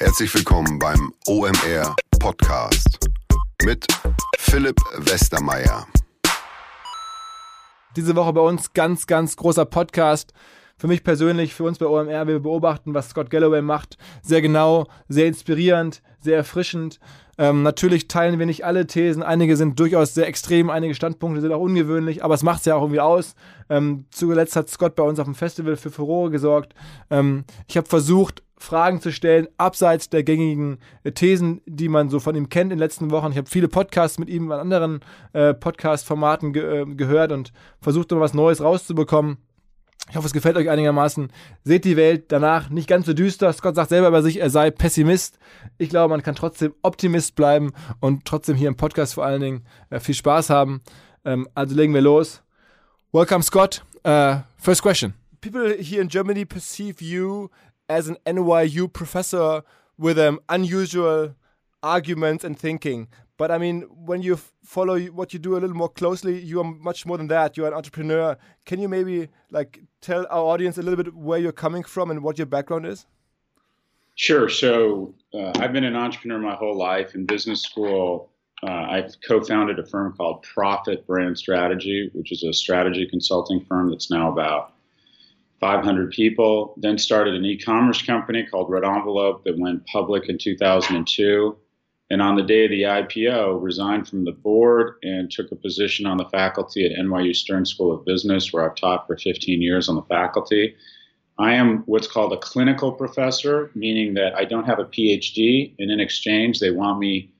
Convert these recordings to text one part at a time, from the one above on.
Herzlich willkommen beim OMR Podcast mit Philipp Westermeier. Diese Woche bei uns ganz, ganz großer Podcast. Für mich persönlich, für uns bei OMR, wir beobachten, was Scott Galloway macht. Sehr genau, sehr inspirierend, sehr erfrischend. Ähm, natürlich teilen wir nicht alle Thesen. Einige sind durchaus sehr extrem, einige Standpunkte sind auch ungewöhnlich, aber es macht es ja auch irgendwie aus. Ähm, zuletzt hat Scott bei uns auf dem Festival für Furore gesorgt. Ähm, ich habe versucht, Fragen zu stellen, abseits der gängigen äh, Thesen, die man so von ihm kennt in den letzten Wochen. Ich habe viele Podcasts mit ihm an anderen äh, Podcast-Formaten ge äh, gehört und versucht, noch was Neues rauszubekommen. Ich hoffe, es gefällt euch einigermaßen. Seht die Welt danach nicht ganz so düster. Scott sagt selber über sich, er sei Pessimist. Ich glaube, man kann trotzdem Optimist bleiben und trotzdem hier im Podcast vor allen Dingen äh, viel Spaß haben. Ähm, also legen wir los. Welcome, Scott. Uh, first question. People here in Germany perceive you as an NYU professor with um, unusual arguments and thinking. But I mean, when you follow what you do a little more closely, you are much more than that. You're an entrepreneur. Can you maybe like tell our audience a little bit where you're coming from and what your background is? Sure. So uh, I've been an entrepreneur my whole life. In business school, uh, I co-founded a firm called Prophet Brand Strategy, which is a strategy consulting firm that's now about 500 people. Then started an e-commerce company called RedEnvelope that went public in 2002 and on the day of the IPO, resigned from the board and took a position on the faculty at NYU Stern School of Business, where I've taught for 15 years on the faculty. I am what's called a clinical professor, meaning that I don't have a PhD, and in exchange, they want me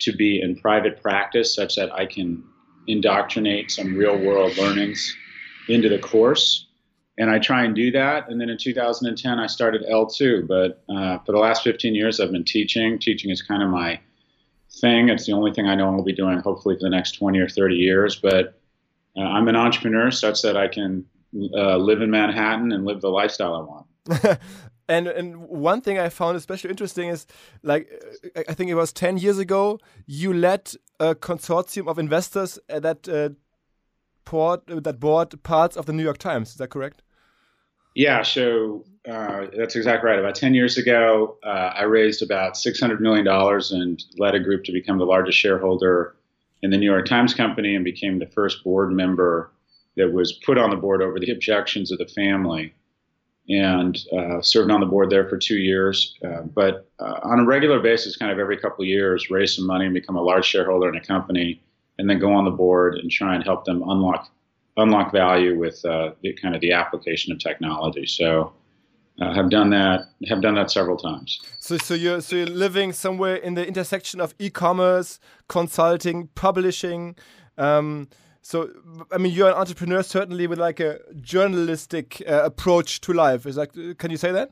to be in private practice such that I can indoctrinate some real world learnings into the course. And I try and do that. And then in 2010, I started L2. But uh, for the last 15 years, I've been teaching. Teaching is kind of my thing. It's the only thing I know I'll be doing hopefully for the next 20 or 30 years. But uh, I'm an entrepreneur such that I can uh, live in Manhattan and live the lifestyle I want. and and one thing I found especially interesting is like I think it was 10 years ago you led a consortium of investors that uh, port, that bought parts of the New York Times. Is that correct? Yeah, so uh, that's exactly right. About 10 years ago, uh, I raised about $600 million and led a group to become the largest shareholder in the New York Times Company and became the first board member that was put on the board over the objections of the family and uh, served on the board there for two years. Uh, but uh, on a regular basis, kind of every couple of years, raise some money and become a large shareholder in a company and then go on the board and try and help them unlock unlock value with uh, the kind of the application of technology. So uh, have done that have done that several times. So so you're so you're living somewhere in the intersection of e-commerce, consulting, publishing. Um, so I mean, you're an entrepreneur certainly with like a journalistic uh, approach to life. Is that can you say that?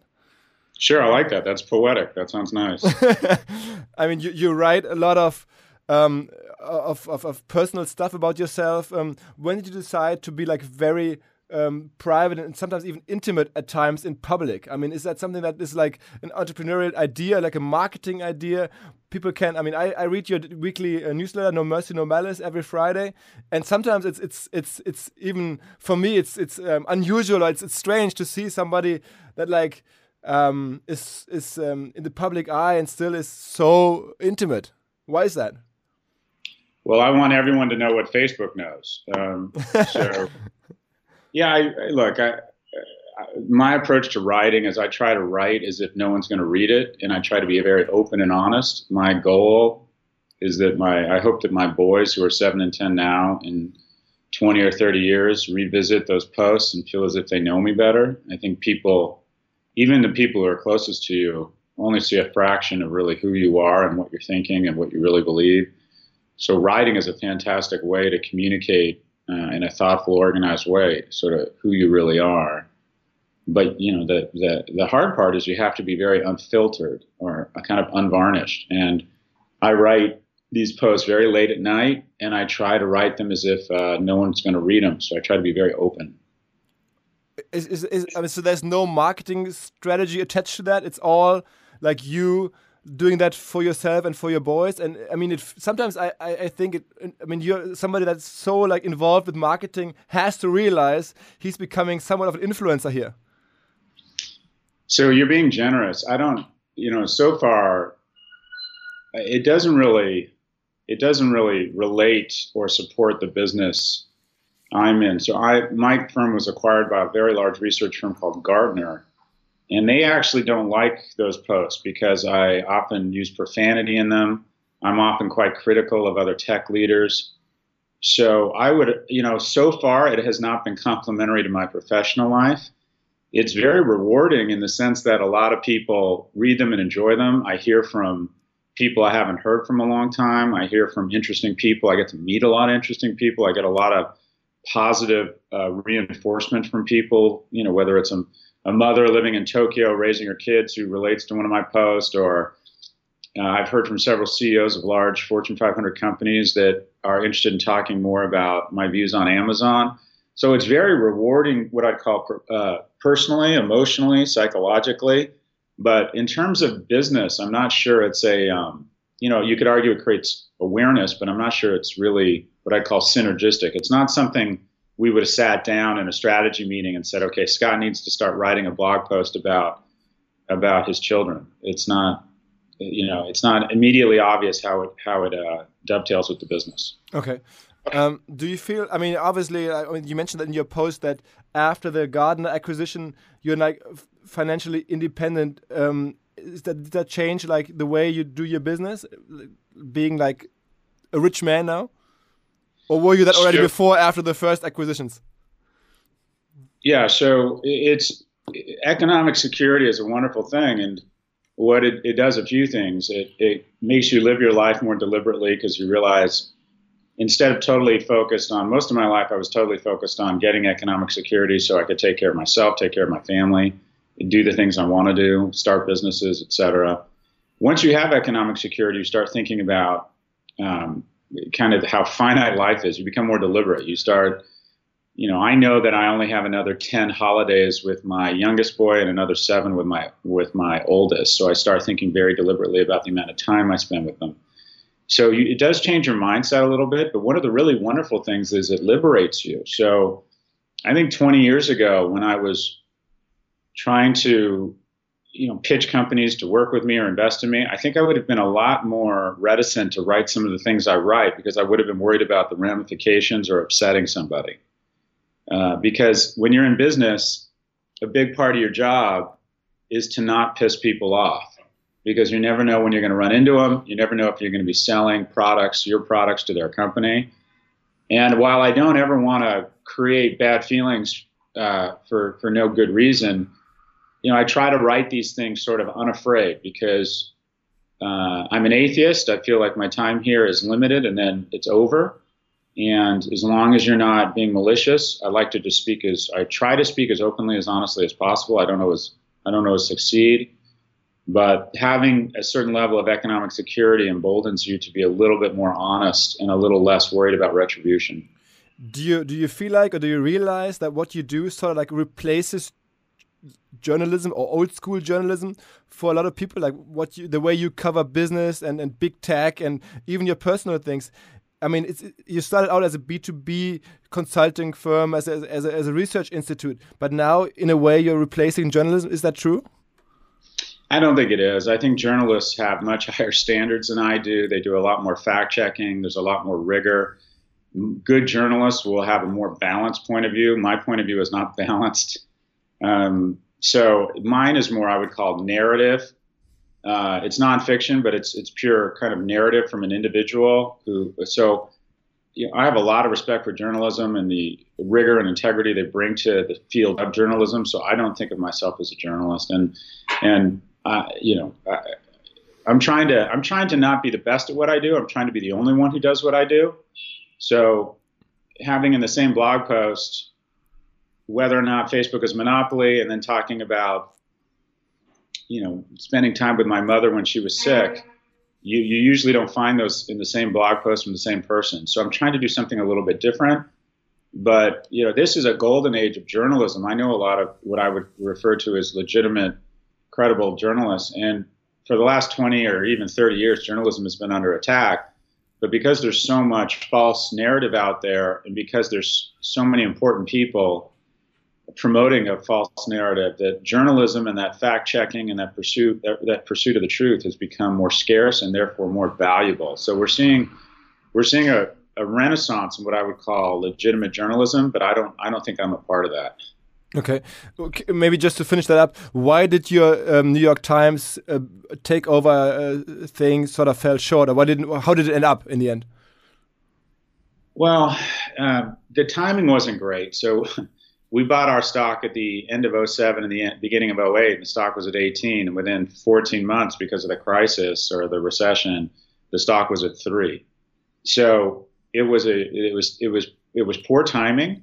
Sure, I like that. That's poetic. That sounds nice. I mean, you, you write a lot of um, of, of, of, personal stuff about yourself. Um, when did you decide to be like very um, private and sometimes even intimate at times in public? I mean, is that something that is like an entrepreneurial idea, like a marketing idea? People can. I mean, I, I read your weekly uh, newsletter, No Mercy, No Malice, every Friday, and sometimes it's it's it's it's even for me it's it's um, unusual. It's it's strange to see somebody that like um, is is um, in the public eye and still is so intimate. Why is that? Well, I want everyone to know what Facebook knows. Um, so, yeah, I, I, look, I, my approach to writing is I try to write as if no one's going to read it, and I try to be very open and honest. My goal is that my I hope that my boys who are seven and ten now in 20 or 30 years revisit those posts and feel as if they know me better. I think people, even the people who are closest to you, only see a fraction of really who you are and what you're thinking and what you really believe. So writing is a fantastic way to communicate uh, in a thoughtful, organized way, sort of who you really are. But you know, the, the the hard part is you have to be very unfiltered or kind of unvarnished. And I write these posts very late at night, and I try to write them as if uh, no one's going to read them. So I try to be very open. Is, is, is, I mean, so there's no marketing strategy attached to that. It's all like you doing that for yourself and for your boys. And i mean it sometimes i i, I think it i mean you're somebody that's so like involved with marketing has to realize he's becoming somewhat of an influencer here. So you're being generous. I don't you know, so far, it doesn't really, it doesn't really relate or support the business I'm in. So I, my firm was acquired by a very large research firm called Gartner, and they actually don't like those posts because I often use profanity in them. I'm often quite critical of other tech leaders. So I would, you know, so far it has not been complimentary to my professional life. It's very rewarding in the sense that a lot of people read them and enjoy them. I hear from people I haven't heard from a long time. I hear from interesting people. I get to meet a lot of interesting people. I get a lot of positive uh, reinforcement from people, you know, whether it's a, a, mother living in Tokyo raising her kids who relates to one of my posts, or uh, I've heard from several CEOs of large Fortune 500 companies that are interested in talking more about my views on Amazon. So it's very rewarding, what I'd call uh, personally, emotionally, psychologically. But in terms of business, I'm not sure it's a, um, you know, you could argue it creates awareness, but I'm not sure it's really what I call synergistic. It's not something we would have sat down in a strategy meeting and said, okay, Scott needs to start writing a blog post about about his children. It's not, you know, it's not immediately obvious how it how it uh, dovetails with the business. Okay. Um, do you feel? I mean, obviously, I mean, you mentioned in your post that after the Gartner acquisition, you're like financially independent. Um, is that did that change like the way you do your business, being like a rich man now? Or were you that already before, after the first acquisitions? Yeah, so it's economic security is a wonderful thing, and what it, it does a few things. It, it makes you live your life more deliberately because you realize instead of totally focused on most of my life, I was totally focused on getting economic security so I could take care of myself, take care of my family, do the things I want to do, start businesses, etc. Once you have economic security, you start thinking about um, kind of how finite life is. You become more deliberate. You start, you know, I know that I only have another 10 holidays with my youngest boy and another seven with my with my oldest. So I start thinking very deliberately about the amount of time I spend with them. So you, it does change your mindset a little bit, but one of the really wonderful things is it liberates you. So I think 20 years ago when I was trying to you know pitch companies to work with me or invest in me, I think I would have been a lot more reticent to write some of the things I write because I would have been worried about the ramifications or upsetting somebody. Uh, because when you're in business, a big part of your job is to not piss people off because you never know when you're going to run into them. You never know if you're going to be selling products, your products to their company. And while I don't ever want to create bad feelings uh, for for no good reason, you know, I try to write these things sort of unafraid because uh, I'm an atheist. I feel like my time here is limited and then it's over. And as long as you're not being malicious, I like to just speak as I try to speak as openly as honestly as possible. I don't always I don't always succeed, but having a certain level of economic security emboldens you to be a little bit more honest and a little less worried about retribution. Do you do you feel like or do you realize that what you do sort of like replaces journalism or old school journalism for a lot of people like what you the way you cover business and, and big tech and even your personal things i mean it's you started out as a b2b consulting firm as a, as a, as a research institute but now in a way you're replacing journalism is that true I don't think it is. I think journalists have much higher standards than I do. They do a lot more fact checking. There's a lot more rigor. Good journalists will have a more balanced point of view. My point of view is not balanced. Um, so mine is more I would call narrative. Uh, it's nonfiction, but it's it's pure kind of narrative from an individual who. So you know, I have a lot of respect for journalism and the rigor and integrity they bring to the field of journalism. So I don't think of myself as a journalist, and and you know. I, I'm trying to I'm trying to not be the best at what I do. I'm trying to be the only one who does what I do. So having in the same blog post whether or not Facebook is monopoly, and then talking about, you know, spending time with my mother when she was sick. You, you usually don't find those in the same blog post from the same person. So I'm trying to do something a little bit different. But you know, this is a golden age of journalism. I know a lot of what I would refer to as legitimate, credible journalists, and for the last 20 or even 30 years, journalism has been under attack. But because there's so much false narrative out there, and because there's so many important people promoting a false narrative that journalism and that fact checking and that pursuit that, that, pursuit of the truth has become more scarce and therefore more valuable. So we're seeing we're seeing a, a renaissance in what I would call legitimate journalism, but I don't I don't think I'm a part of that. Okay. okay. maybe just to finish that up, why did your um, New York Times uh, takeover uh, thing sort of fell short, or why didn't? How did it end up in the end? Well, uh, the timing wasn't great. So we bought our stock at the end of 07 and the beginning of 08, and the stock was at 18. And within 14 months, because of the crisis or the recession, the stock was at three. So it was a it was it was it was poor timing.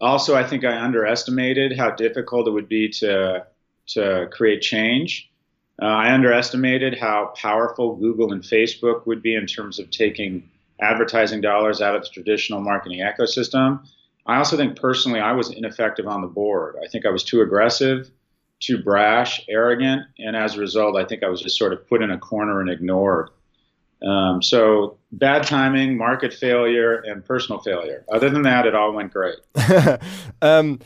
Also, I think I underestimated how difficult it would be to to create change. Uh, I underestimated how powerful Google and Facebook would be in terms of taking advertising dollars out of the traditional marketing ecosystem. I also think personally I was ineffective on the board. I think I was too aggressive, too brash, arrogant, and as a result, I think I was just sort of put in a corner and ignored. Um, so bad timing, market failure, and personal failure. Other than that, it all went great. um,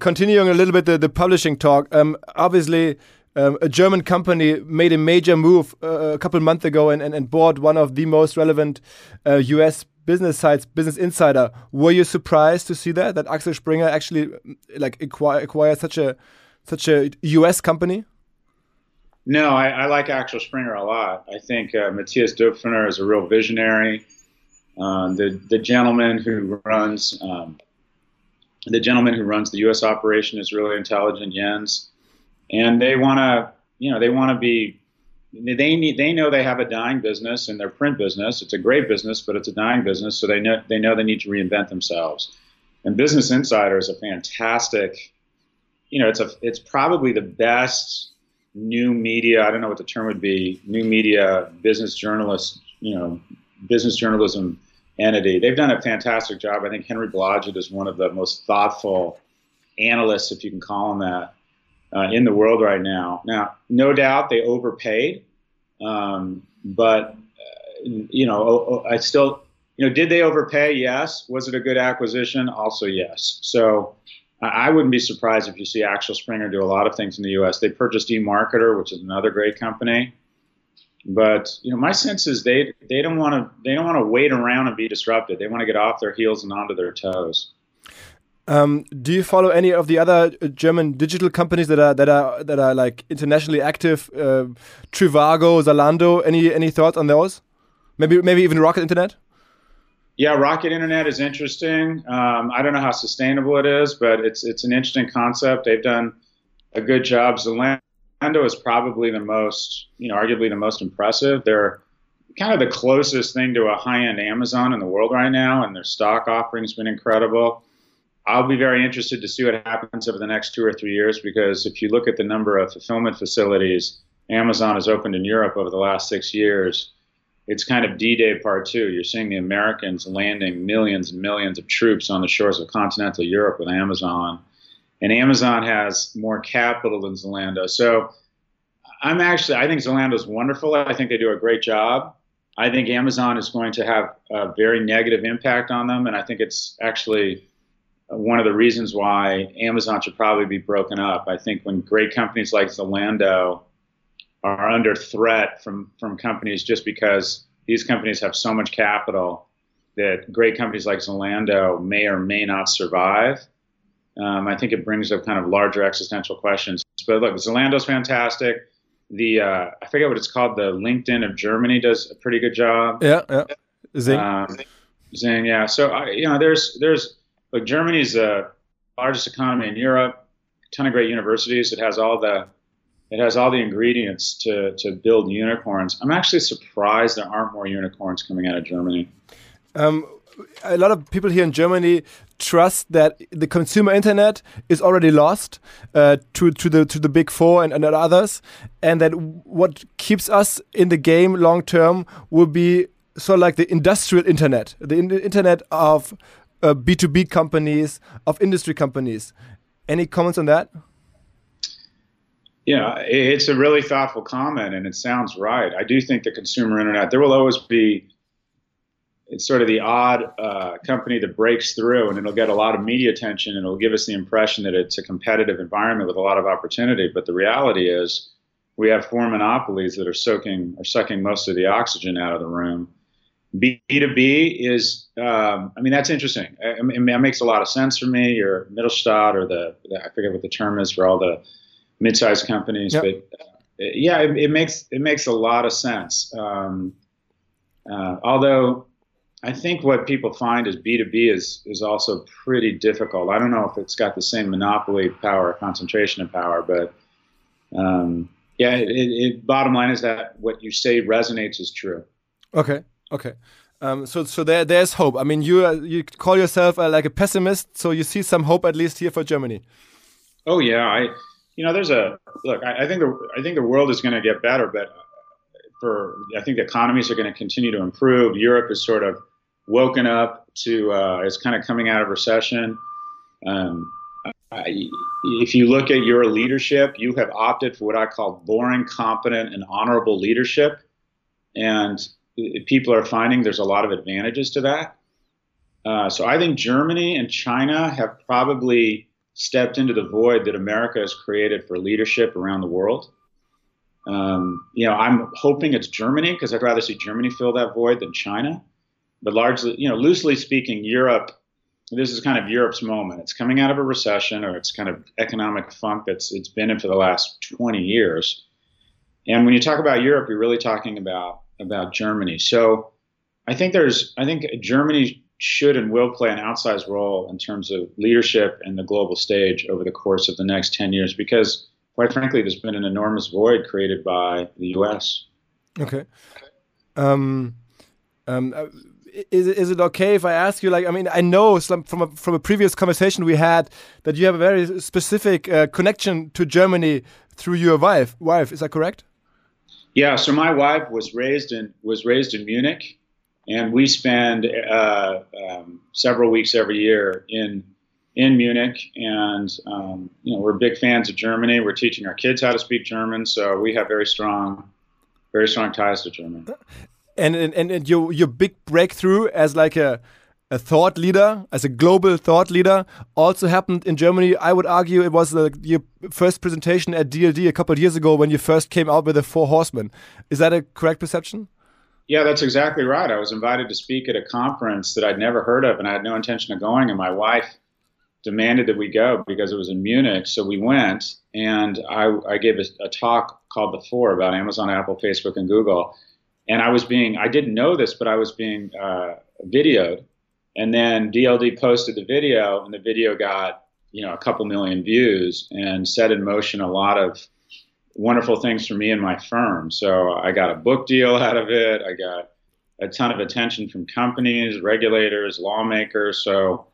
continuing a little bit the, the publishing talk. Um, obviously, um, a German company made a major move uh, a couple months ago and, and, and, bought one of the most relevant uh, US business sites, Business Insider. Were you surprised to see that that Axel Springer actually like acquire, acquired such a such a US company? No, I, I like Axel Springer a lot. I think uh, Matthias Döpfner is a real visionary. Uh, the the gentleman who runs um, the gentleman who runs the U.S. operation is really intelligent, Jens, and they want to you know they want to be they need they know they have a dying business in their print business. It's a great business, but it's a dying business, so they know they know they need to reinvent themselves. And Business Insider is a fantastic, you know, it's a it's probably the best new media. I don't know what the term would be. New media business journalist, you know, business journalism entity. They've done a fantastic job. I think Henry Blodgett is one of the most thoughtful analysts, if you can call him that, uh, in the world right now. Now, no doubt they overpaid, um, but uh, you know, I still, you know, did they overpay? Yes. Was it a good acquisition? Also, yes. So. I wouldn't be surprised if you see Axel Springer do a lot of things in the U.S. They purchased eMarketer, which is another great company. But you know, my sense is they they don't want to they don't want to wait around and be disrupted. They want to get off their heels and onto their toes. Um, do you follow any of the other uh, German digital companies that are that are that are like internationally active? Uh, Trivago, Zalando. Any any thoughts on those? Maybe maybe even Rocket Internet. Yeah, Rocket Internet is interesting. Um, I don't know how sustainable it is, but it's it's an interesting concept. They've done a good job. Zalando is probably the most, you know, arguably the most impressive. They're kind of the closest thing to a high-end Amazon in the world right now, and their stock offering's been incredible. I'll be very interested to see what happens over the next two or three years because if you look at the number of fulfillment facilities Amazon has opened in Europe over the last six years, it's kind of D-Day part two. You're seeing the Americans landing millions and millions of troops on the shores of continental Europe with Amazon, and Amazon has more capital than Zalando. So I'm actually I think Zalando is wonderful. I think they do a great job. I think Amazon is going to have a very negative impact on them, and I think it's actually one of the reasons why Amazon should probably be broken up. I think when great companies like Zalando are under threat from, from companies just because these companies have so much capital that great companies like Zalando may or may not survive. Um, I think it brings up kind of larger existential questions. But look, Zalando's fantastic. The uh, I forget what it's called. The LinkedIn of Germany does a pretty good job. Yeah, yeah. Xing. Um, Xing, yeah. So I, you know, there's there's Look, Germany's the largest economy in Europe. A ton of great universities. It has all the it has all the ingredients to to build unicorns. I'm actually surprised there aren't more unicorns coming out of Germany. Um, a lot of people here in Germany trust that the consumer internet is already lost uh, to to the to the big four and, and others, and that what keeps us in the game long term will be sort of like the industrial internet, the in internet of uh, B2B companies, of industry companies. Any comments on that? Yeah, it's a really thoughtful comment, and it sounds right. I do think the consumer internet, there will always be it's sort of the odd uh, company that breaks through and it'll get a lot of media attention and it'll give us the impression that it's a competitive environment with a lot of opportunity. But the reality is, we have four monopolies that are soaking are sucking most of the oxygen out of the room. B two B is, um, I mean, that's interesting. I, I mean, that makes a lot of sense for me. Or Mittelstand, or the, the, I forget what the term is for all the mid-sized companies, yep. but uh, yeah, it, it, makes it makes a lot of sense. Um, uh, although I think what people find is B2B is is also pretty difficult. I don't know if it's got the same monopoly power, concentration of power, but um, yeah, it, it, bottom line is that what you say resonates is true. Okay, okay. Um, so so there there's hope. I mean, you uh, you call yourself uh, like a pessimist, so you see some hope at least here for Germany. Oh yeah, I you know there's a look. I, I think the I think the world is going to get better, but for I think the economies are going to continue to improve. Europe is sort of woken up to uh, is kind of coming out of recession. Um, I, if you look at your leadership, you have opted for what I call boring, competent, and honorable leadership, and people are finding there's a lot of advantages to that. Uh, so I think Germany and China have probably stepped into the void that America has created for leadership around the world. Um, you know, I'm hoping it's Germany because I'd rather see Germany fill that void than China but largely, you know, loosely speaking, Europe. This is kind of Europe's moment. It's coming out of a recession, or it's kind of economic funk that's it's been in for the last 20 years. And when you talk about Europe, you're really talking about about Germany. So I think there's I think Germany should and will play an outsized role in terms of leadership and the global stage over the course of the next 10 years because quite frankly there's been an enormous void created by the US. Okay. Um, um, uh, is is it okay if I ask you? Like, I mean, I know from a, from a previous conversation we had that you have a very specific uh, connection to Germany through your wife. Wife, is that correct? Yeah. So my wife was raised in was raised in Munich, and we spend uh, um, several weeks every year in in Munich. And um, you know, we're big fans of Germany. We're teaching our kids how to speak German, so we have very strong very strong ties to Germany and and, and your your big breakthrough as like a a thought leader, as a global thought leader, also happened in Germany. I would argue it was the, your first presentation at DLD a couple of years ago when you first came out with the Four Horsemen. Is that a correct perception? Yeah, that's exactly right. I was invited to speak at a conference that I'd never heard of, and I had no intention of going. And my wife demanded that we go because it was in Munich. So we went, and I, I gave a, a talk called The Four about Amazon, Apple, Facebook, and Google and I was being I didn't know this, but I was being uh, videoed, and then DLD posted the video, and the video got you know a couple million views and set in motion a lot of wonderful things for me and my firm. So I got a book deal out of it. I got a ton of attention from companies, regulators, lawmakers. So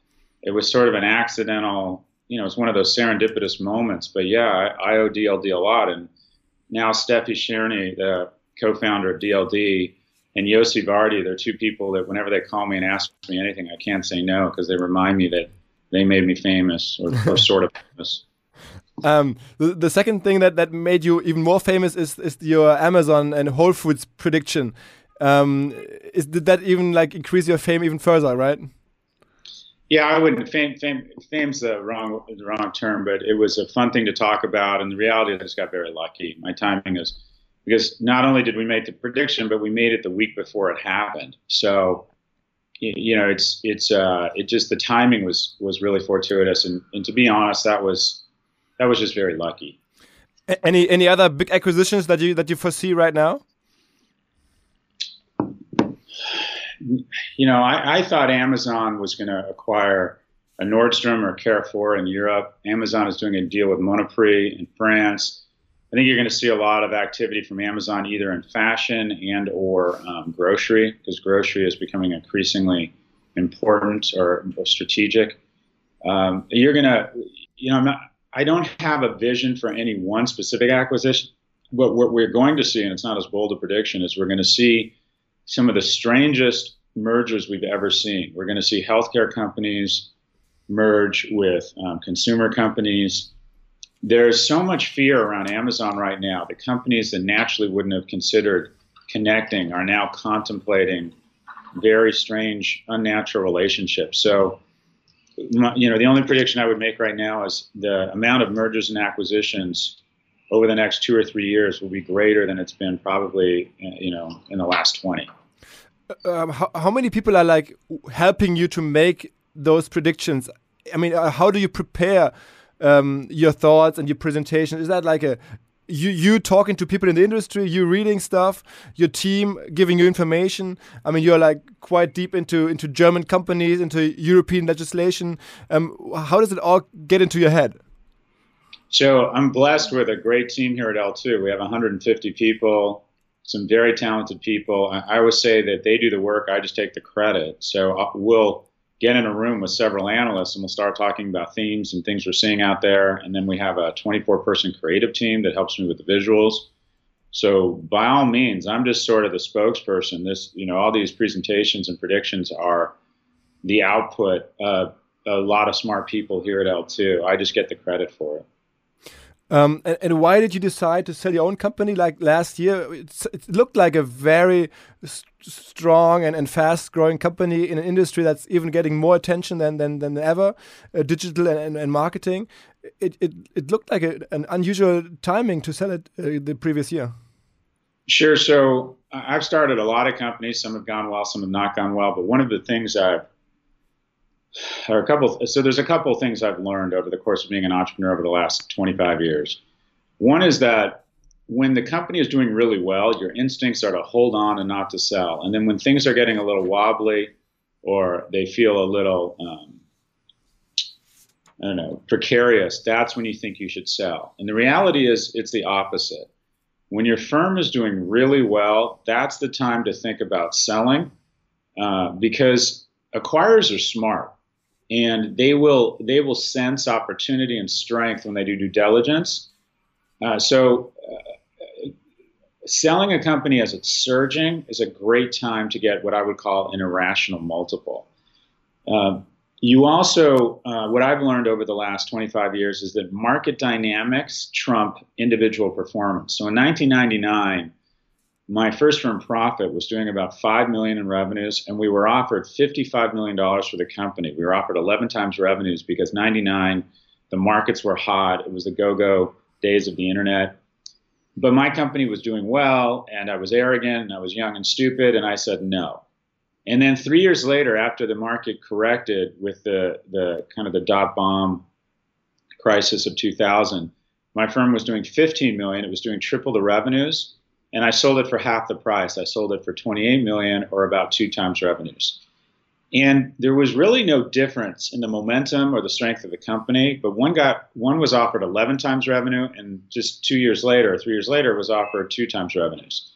it was sort of an accidental, you know, it's one of those serendipitous moments. But yeah, I, I owe DLD a lot. And now Steffi Czerny, the co-founder of DLD, and Yossi Vardi. They're two people that whenever they call me and ask me anything, I can't say no because they remind me that they made me famous or, or sort of famous. Um, the, the, second thing that, that made you even more famous is, is your Amazon and Whole Foods prediction. Um, is, did that even like increase your fame even further, right? Yeah, I wouldn't. Fame, fame, fame's the wrong, the wrong term, but it was a fun thing to talk about. And the reality, is, I just got very lucky. My timing is because not only did we make the prediction, but we made it the week before it happened. So, you know, it's it's uh, it just the timing was was really fortuitous, and, and to be honest, that was that was just very lucky. Any any other big acquisitions that you that you foresee right now? You know, I, I thought Amazon was going to acquire a Nordstrom or Carrefour in Europe. Amazon is doing a deal with Monoprix in France. I think you're going to see a lot of activity from Amazon either in fashion and or um, grocery because grocery is becoming increasingly important or, strategic. Um, you're going to, you know, I'm not, i don't have a vision for any one specific acquisition. But what we're going to see, and it's not as bold a prediction, is we're going to see some of the strangest mergers we've ever seen. We're going to see healthcare companies merge with um, consumer companies there's so much fear around Amazon right now. The companies that naturally wouldn't have considered connecting are now contemplating very strange, unnatural relationships. So, you know, the only prediction I would make right now is the amount of mergers and acquisitions over the next two or three years will be greater than it's been probably, you know, in the last 20. Um, how, how many people are like helping you to make those predictions? I mean, uh, how do you prepare um, your thoughts and your presentation? Is that like a you you talking to people in the industry, you reading stuff, your team giving you information. I mean, you're like quite deep into into German companies, into European legislation. Um, how does it all get into your head? So I'm blessed with a great team here at L2. We have 150 people, some very talented people. I, I always say that they do the work, I just take the credit. So uh, we'll get in a room with several analysts and we'll start talking about themes and things we're seeing out there. And then we have a 24 person creative team that helps me with the visuals. So by all means, I'm just sort of the spokesperson. This, you know, all these presentations and predictions are the output of a lot of smart people here at L2. I just get the credit for it. Um, and, and, why did you decide to sell your own company? Like last year, it looked like a very st strong and, and fast growing company in an industry that's even getting more attention than than, than ever, uh, digital and, and, and, marketing. It, it, it looked like a, an unusual timing to sell it uh, the previous year. Sure. So I've started a lot of companies. Some have gone well, some have not gone well. But one of the things I've are a couple. So there's a couple of things I've learned over the course of being an entrepreneur over the last 25 years. One is that when the company is doing really well, your instincts are to hold on and not to sell. And then when things are getting a little wobbly or they feel a little, um, I don't know, precarious, that's when you think you should sell. And the reality is, it's the opposite. When your firm is doing really well, that's the time to think about selling uh, because acquirers are smart and they will they will sense opportunity and strength when they do due diligence. Uh, so, uh, selling a company as it's surging is a great time to get what I would call an irrational multiple. Uh, you also, uh, what I've learned over the last 25 years is that market dynamics trump individual performance. So in 1999, my first firm Prophet was doing about 5 million in revenues and we were offered 55 million dollars for the company. We were offered 11 times revenues because 99 the markets were hot. It was the go-go days of the internet. But my company was doing well and i was arrogant and i was young and stupid and i said no. And then three years later after the market corrected with the, the kind of the dot bomb crisis of 2000 my firm was doing 15 million. It was doing triple the revenues and I sold it for half the price. I sold it for 28 million or about two times revenues. And there was really no difference in the momentum or the strength of the company, but one got one was offered 11 times revenue and just 2 years later, 3 years later was offered 2 times revenues.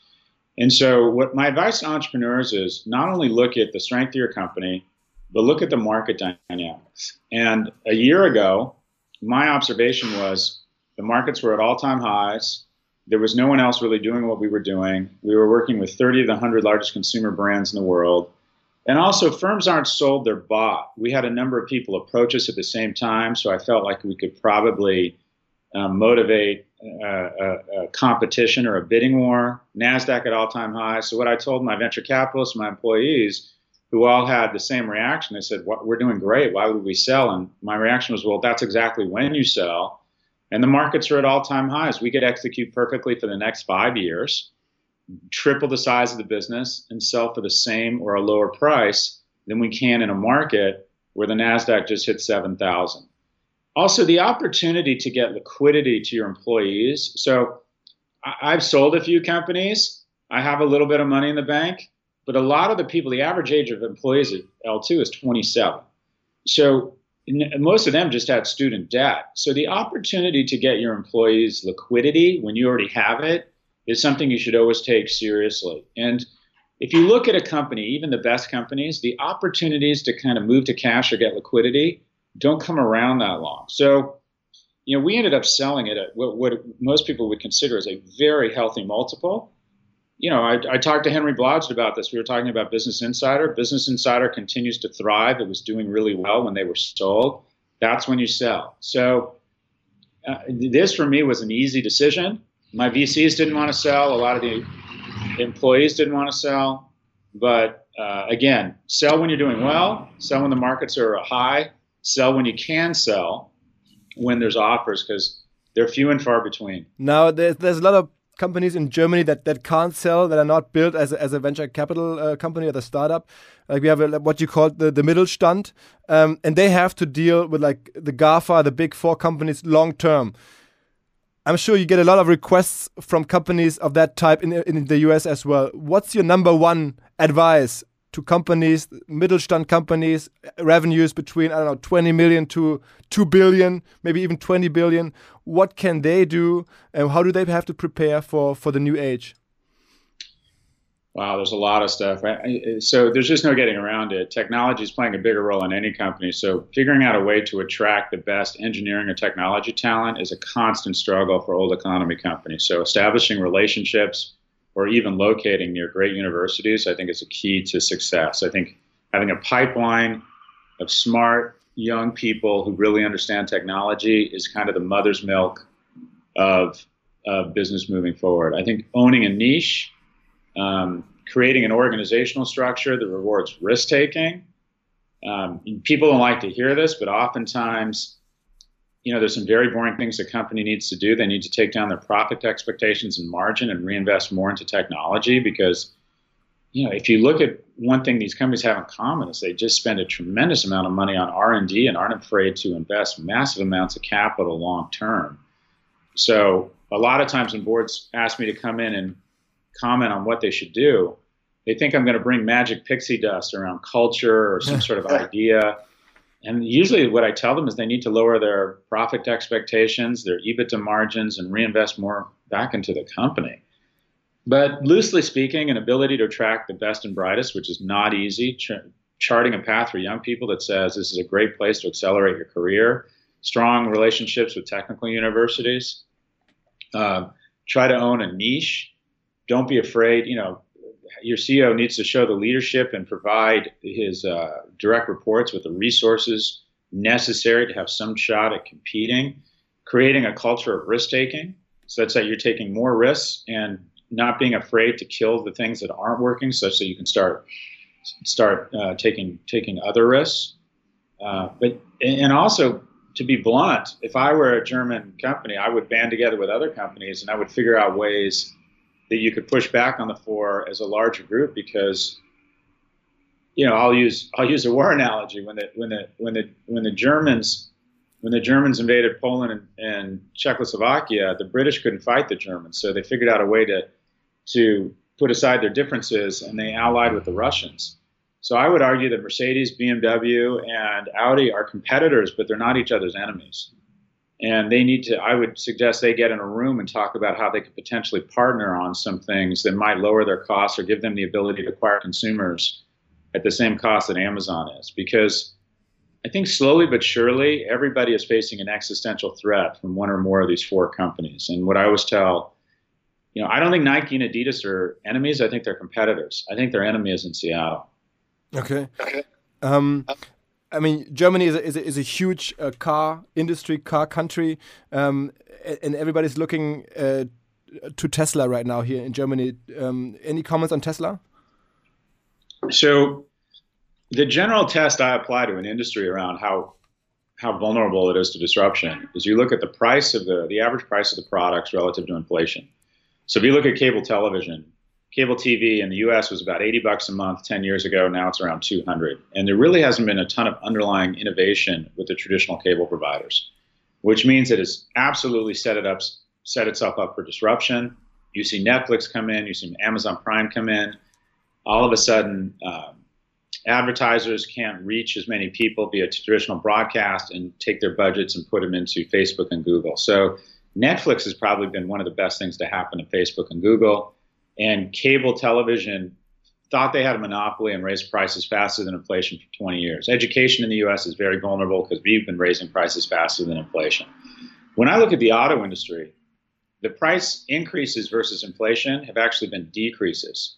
And so what my advice to entrepreneurs is not only look at the strength of your company, but look at the market dynamics. And a year ago, my observation was the markets were at all-time highs there was no one else really doing what we were doing. We were working with 30 of the 100 largest consumer brands in the world. And also, firms aren't sold, they're bought. We had a number of people approach us at the same time, so I felt like we could probably uh, motivate uh, a, a, competition or a bidding war. NASDAQ at all time highs. So, what I told my venture capitalists, my employees, who all had the same reaction, they said, We're doing great. Why would we sell? And my reaction was, Well, that's exactly when you sell and the markets are at all time highs. We could execute perfectly for the next five years, triple the size of the business, and sell for the same or a lower price than we can in a market where the NASDAQ just hit 7,000. Also, the opportunity to get liquidity to your employees. So, I've sold a few companies. I have a little bit of money in the bank, but a lot of the people, the average age of employees at L2 is 27. So most of them just had student debt. So the opportunity to get your employees liquidity when you already have it is something you should always take seriously. And if you look at a company, even the best companies, the opportunities to kind of move to cash or get liquidity don't come around that long. So, you know, we ended up selling it at what, what most people would consider as a very healthy multiple you know, I, I, talked to Henry Blodgett about this. We were talking about Business Insider. Business Insider continues to thrive. It was doing really well when they were sold. That's when you sell. So uh, this for me was an easy decision. My VCs didn't want to sell. A lot of the employees didn't want to sell. But uh, again, sell when you're doing well, sell when the markets are high, sell when you can sell when there's offers because they're few and far between. Now, there's, there's a lot of companies in Germany that, that can't sell, that are not built as a, as a venture capital uh, company or a startup. Like we have a, what you call the, the Mittelstand, um, and they have to deal with like the GAFA, the big four companies long term. I'm sure you get a lot of requests from companies of that type in, in the US as well. What's your number one advice to companies, Mittelstand companies, revenues between, I don't know, 20 million to 2 billion, maybe even 20 billion? What can they do and how do they have to prepare for, for the new age? Wow, there's a lot of stuff. So there's just no getting around it. Technology is playing a bigger role in any company. So figuring out a way to attract the best engineering or technology talent is a constant struggle for old economy companies. So establishing relationships or even locating near great universities, I think is a key to success. I think having a pipeline of smart young people who really understand technology is kind of the mother's milk of, of business moving forward. I think owning a niche um, creating an organizational structure that rewards risk taking. Um, people don't like to hear this, but oftentimes, you know, there's some very boring things a company needs to do. They need to take down their profit expectations and margin and reinvest more into technology because, you know, if you look at one thing these companies have in common is they just spend a tremendous amount of money on R&D and aren't afraid to invest massive amounts of capital long term. So a lot of times when boards ask me to come in and comment on what they should do, they think I'm going to bring magic pixie dust around culture or some sort of idea. And usually, what I tell them is they need to lower their profit expectations, their EBITDA margins, and reinvest more back into the company. But loosely speaking, an ability to attract the best and brightest, which is not easy, ch- charting a path for young people that says this is a great place to accelerate your career, strong relationships with technical universities, uh, try to own a niche don't be afraid. You know, your CEO needs to show the leadership and provide his uh, direct reports with the resources necessary to have some shot at competing, creating a culture of risk taking such that you're taking more risks and not being afraid to kill the things that aren't working such that you can start start uh, taking taking other risks. Uh, but and also to be blunt, if I were a German company, I would band together with other companies and I would figure out ways that you could push back on the four as a larger group because you know I'll use I'll use a war analogy. When the when the when the when the Germans when the Germans invaded Poland and, and Czechoslovakia the British couldn't fight the Germans. So they figured out a way to to put aside their differences and they allied with the Russians. So I would argue that Mercedes BMW and Audi are competitors but they're not each other's enemies and they need to i would suggest they get in a room and talk about how they could potentially partner on some things that might lower their costs or give them the ability to acquire consumers at the same cost that amazon is. Because i think slowly but surely everybody is facing an existential threat from one or more of these four companies. And what i always tell you know i don't think nike and adidas are enemies. I think they're competitors. I think their enemy is in seattle. Okay. Okay. Um, I mean, Germany is a, is a, is a huge uh, car industry, car country, um, and everybody's looking uh, to Tesla right now here in Germany. Um, any comments on Tesla? So, the general test I apply to an industry around how how vulnerable it is to disruption is you look at the price of the the average price of the products relative to inflation. So, if you look at cable television, cable TV in the US was about 80 bucks a month 10 years ago. Now it's around 200. And there really hasn't been a ton of underlying innovation with the traditional cable providers, which means it has absolutely set it up, set itself up for disruption. You see Netflix come in, you see Amazon Prime come in. All of a sudden, um, advertisers can't reach as many people via traditional broadcast and take their budgets and put them into Facebook and Google. So Netflix has probably been one of the best things to happen to Facebook and Google and cable television thought they had a monopoly and raised prices faster than inflation for 20 years. Education in the US is very vulnerable because we've been raising prices faster than inflation. When I look at the auto industry, the price increases versus inflation have actually been decreases.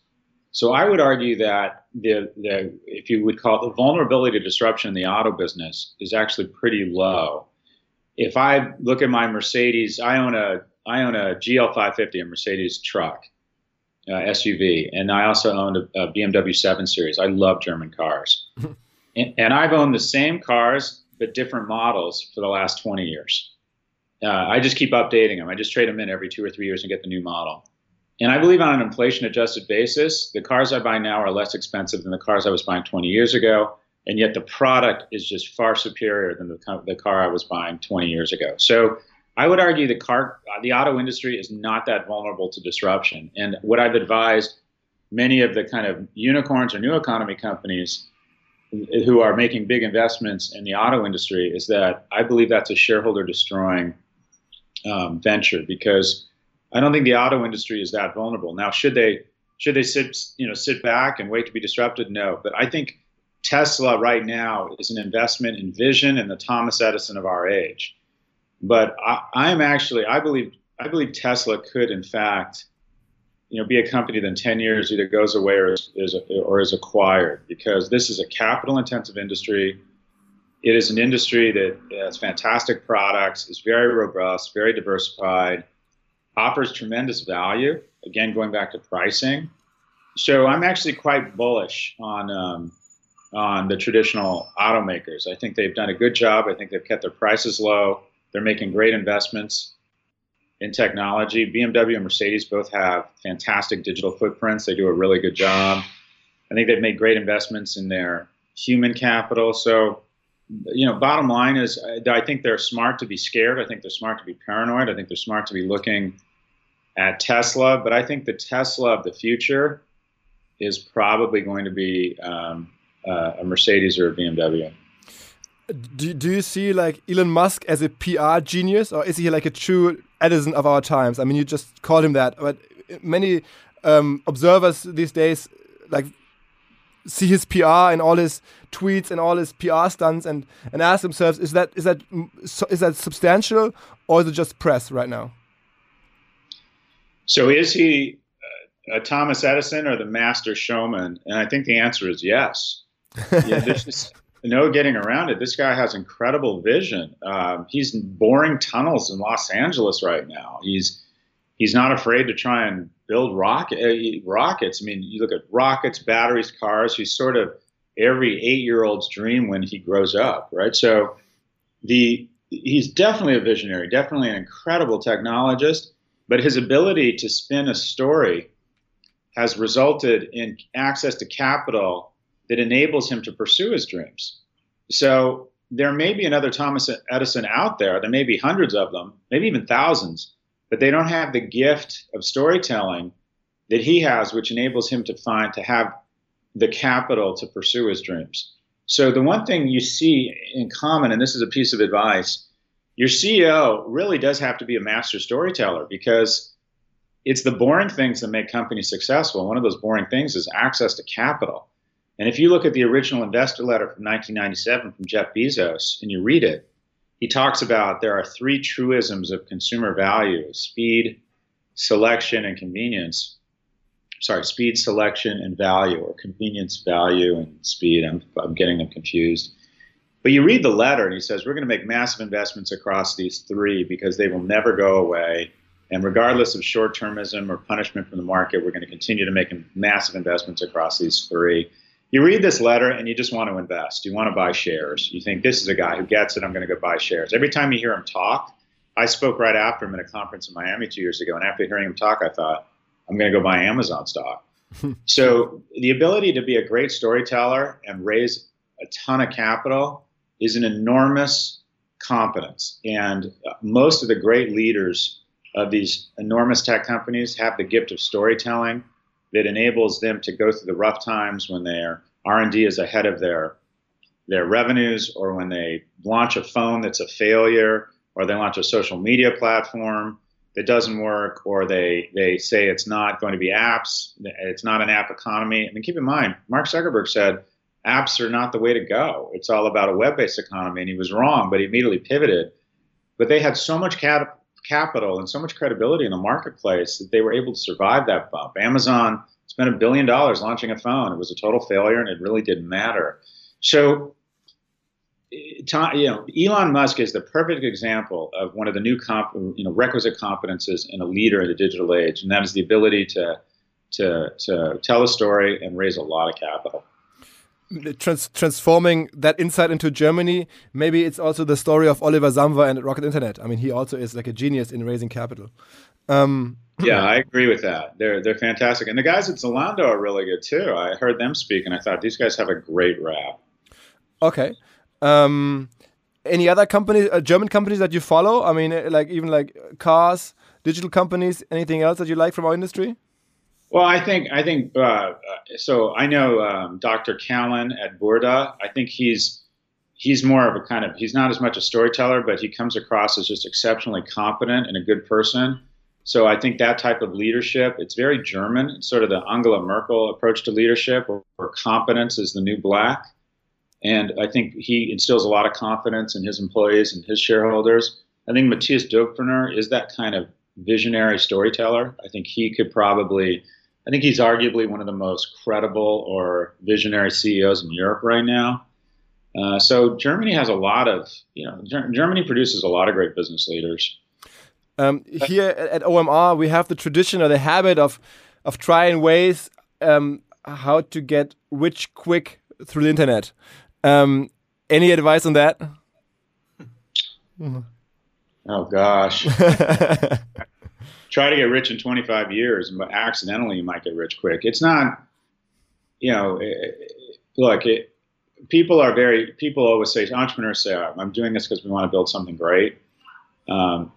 So I would argue that the, the if you would call it the vulnerability to disruption in the auto business is actually pretty low. If I look at my Mercedes, I own a I own a GL550, a Mercedes truck uh, SUV, and I also owned a, a, BMW 7 Series. I love German cars, and, and, I've owned the same cars but different models for the last 20 years. Uh, I just keep updating them. I just trade them in every two or three years and get the new model. And I believe on an inflation adjusted basis, the cars I buy now are less expensive than the cars I was buying 20 years ago. And yet the product is just far superior than the, the car I was buying 20 years ago. So I would argue the car, the auto industry is not that vulnerable to disruption. And what I've advised many of the kind of unicorns or new economy companies who are making big investments in the auto industry is that I believe that's a shareholder destroying um, venture because I don't think the auto industry is that vulnerable. Now, should they should they sit you know sit back and wait to be disrupted? No, but I think Tesla right now is an investment in vision and the Thomas Edison of our age. But I, am actually, I believe, I believe Tesla could, in fact, you know, be a company that in 10 years either goes away or is, or is acquired because this is a capital-intensive industry. It is an industry that has fantastic products, is very robust, very diversified, offers tremendous value. Again, going back to pricing. So I'm actually quite bullish on um, on the traditional automakers. I think they've done a good job. I think they've kept their prices low. They're making great investments in technology. BMW and Mercedes both have fantastic digital footprints. They do a really good job. I think they've made great investments in their human capital. So, you know, bottom line is I think they're smart to be scared. I think they're smart to be paranoid. I think they're smart to be looking at Tesla. But I think the Tesla of the future is probably going to be um, uh, a Mercedes or a BMW do, do you see like Elon Musk as a PR genius, or is he like a true Edison of our times? I mean, you just called him that, but many um, observers these days like see his PR and all his tweets and all his PR stunts and and ask themselves, is that is that is that substantial or is it just press right now? So is he a Thomas Edison or the master showman? And I think the answer is yes. yeah, there's just no getting around it. This guy has incredible vision. Um, he's boring tunnels in Los Angeles right now. He's he's not afraid to try and build rocket uh, rockets. I mean, you look at rockets, batteries, cars. He's sort of every eight-year-old's dream when he grows up, right? So the he's definitely a visionary, definitely an incredible technologist. But his ability to spin a story has resulted in access to capital that enables him to pursue his dreams. So there may be another Thomas Edison out there. There may be hundreds of them, maybe even thousands, but they don't have the gift of storytelling that he has, which enables him to find to have the capital to pursue his dreams. So the one thing you see in common, and this is a piece of advice, your CEO really does have to be a master storyteller because it's the boring things that make companies successful. One of those boring things is access to capital. And if you look at the original investor letter from 1997 from Jeff Bezos and you read it, he talks about there are three truisms of consumer value speed, selection, and convenience. Sorry, speed, selection, and value, or convenience, value, and speed. I'm, I'm getting them confused. But you read the letter and he says, We're going to make massive investments across these three because they will never go away. And regardless of short termism or punishment from the market, we're going to continue to make massive investments across these three you read this letter and you just want to invest. You want to buy shares. You think this is a guy who gets it. I'm going to go buy shares. Every time you hear him talk, I spoke right after him at a conference in Miami two years ago, and after hearing him talk, I thought I'm going to go buy Amazon stock. so the ability to be a great storyteller and raise a ton of capital is an enormous competence, and uh, most of the great leaders of these enormous tech companies have the gift of storytelling that enables them to go through the rough times when their R&D is ahead of their their revenues or when they launch a phone that's a failure or they launch a social media platform that doesn't work or they they say it's not going to be apps it's not an app economy. I mean keep in mind Mark Zuckerberg said apps are not the way to go. It's all about a web-based economy and he was wrong but he immediately pivoted. But they had so much cap- capital and so much credibility in the marketplace that they were able to survive that bump. Amazon spent a billion dollars launching a phone. It was a total failure, and it really didn't matter. So, you know, Elon Musk is the perfect example of one of the new, comp, you know, requisite competences in a leader in the digital age, and that is the ability to to, to tell a story and raise a lot of capital. Trans transforming that insight into Germany, maybe it's also the story of Oliver Samwer and Rocket Internet. I mean, he also is like a genius in raising capital. Um, yeah, I agree with that. They're they're fantastic, and the guys at Zalando are really good too. I heard them speak, and I thought these guys have a great rap. Okay. Um, any other companies, uh, German companies that you follow? I mean, uh, like even like cars, digital companies, anything else that you like from our industry? Well, I think I think uh, uh so. I know um, Dr. Kallen at Burda. I think he's he's more of a kind of he's not as much a storyteller, but he comes across as just exceptionally competent and a good person. So I think that type of leadership, it's very German. It's sort of the Angela Merkel approach to leadership, where, where competence is the new black. And I think he instills a lot of confidence in his employees and his shareholders. I think Matthias Döpfner is that kind of visionary storyteller. I think he could probably, I think he's arguably one of the most credible or visionary CEOs in Europe right now. Uh, so Germany has a lot of, you know, Germany produces a lot of great business leaders. Um, here at OMR, we have the tradition or the habit of of trying ways um, how to get rich quick through the internet. Um, any advice on that? Oh gosh. Try to get rich in 25 years, but accidentally you might get rich quick. It's not, you know, it, look, it, people are very, people always say, entrepreneurs say, I'm doing this because we want to build something great. Um,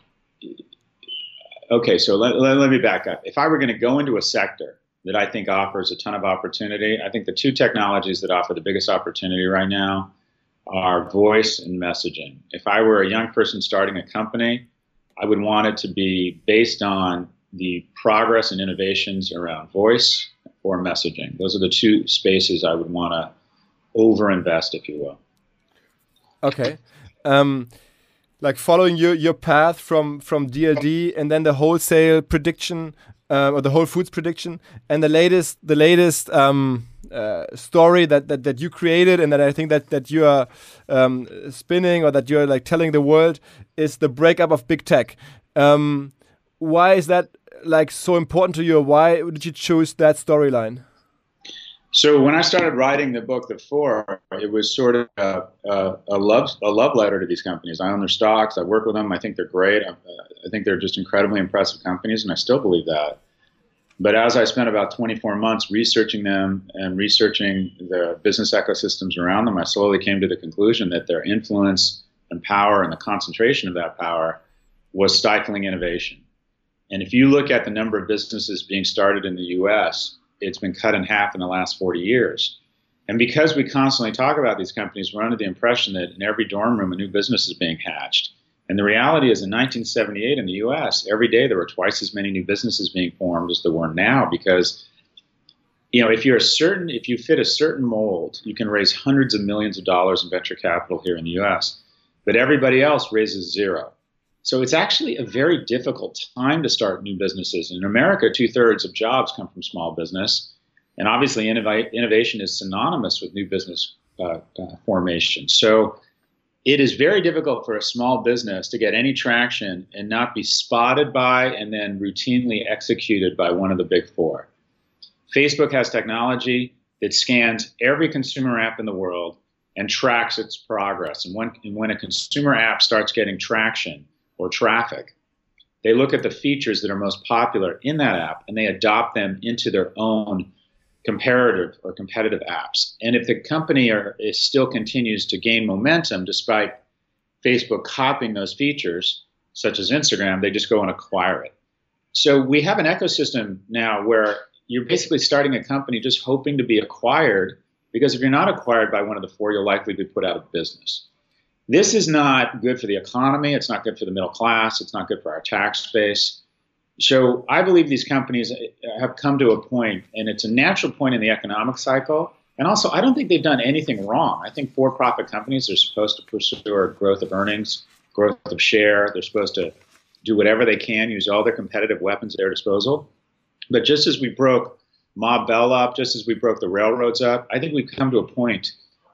okay, so let, let, let me back up. If I were going to go into a sector that I think offers a ton of opportunity. I think the two technologies that offer the biggest opportunity right now are voice and messaging. If I were a young person starting a company, I would want it to be based on the progress and innovations around voice or messaging. Those are the two spaces I would want to overinvest, if you will. Okay. Um, like following your, your path from, from DLD and then the wholesale prediction uh, or the Whole Foods prediction, and the latest the latest um, uh, story that, that that you created and that I think that that you are um, spinning or that you're like telling the world is the breakup of big tech. Um, why is that like so important to you? Why did you choose that storyline? So when I started writing the book, The Four, it was sort of a, a, a, love a love letter to these companies. I own their stocks. I work with them. I think they're great. I, uh, I think they're just incredibly impressive companies, and I still believe that. But as I spent about 24 months researching them and researching the business ecosystems around them, I slowly came to the conclusion that their influence and power and the concentration of that power was stifling innovation. And if you look at the number of businesses being started in the US, it's been cut in half in the last 40 years. And because we constantly talk about these companies, we're under the impression that in every dorm room a new business is being hatched. And the reality is in 1978 in the US, every day there were twice as many new businesses being formed as there were now because you know, if you're a certain if you fit a certain mold, you can raise hundreds of millions of dollars in venture capital here in the US. But everybody else raises zero. So it's actually a very difficult time to start new businesses. In America, two thirds of jobs come from small business. And obviously, innovation is synonymous with new business uh, uh, formation. So it is very difficult for a small business to get any traction and not be spotted by and then routinely executed by one of the big four. Facebook has technology that scans every consumer app in the world and tracks its progress. And when, and when a consumer app starts getting traction, or traffic. They look at the features that are most popular in that app and they adopt them into their own comparative or competitive apps. And if the company are, still continues to gain momentum despite Facebook copying those features, such as Instagram, they just go and acquire it. So we have an ecosystem now where you're basically starting a company just hoping to be acquired because if you're not acquired by one of the four, you'll likely be put out of business. This is not good for the economy. It's not good for the middle class. It's not good for our tax base. So I believe these companies uh, have come to a point, and it's a natural point in the economic cycle. And also, I don't think they've done anything wrong. I think for profit companies are supposed to pursue growth of earnings, growth of share. They're supposed to do whatever they can, use all their competitive weapons at their disposal. But just as we broke Ma Bell up, just as we broke the railroads up, I think we've come to a point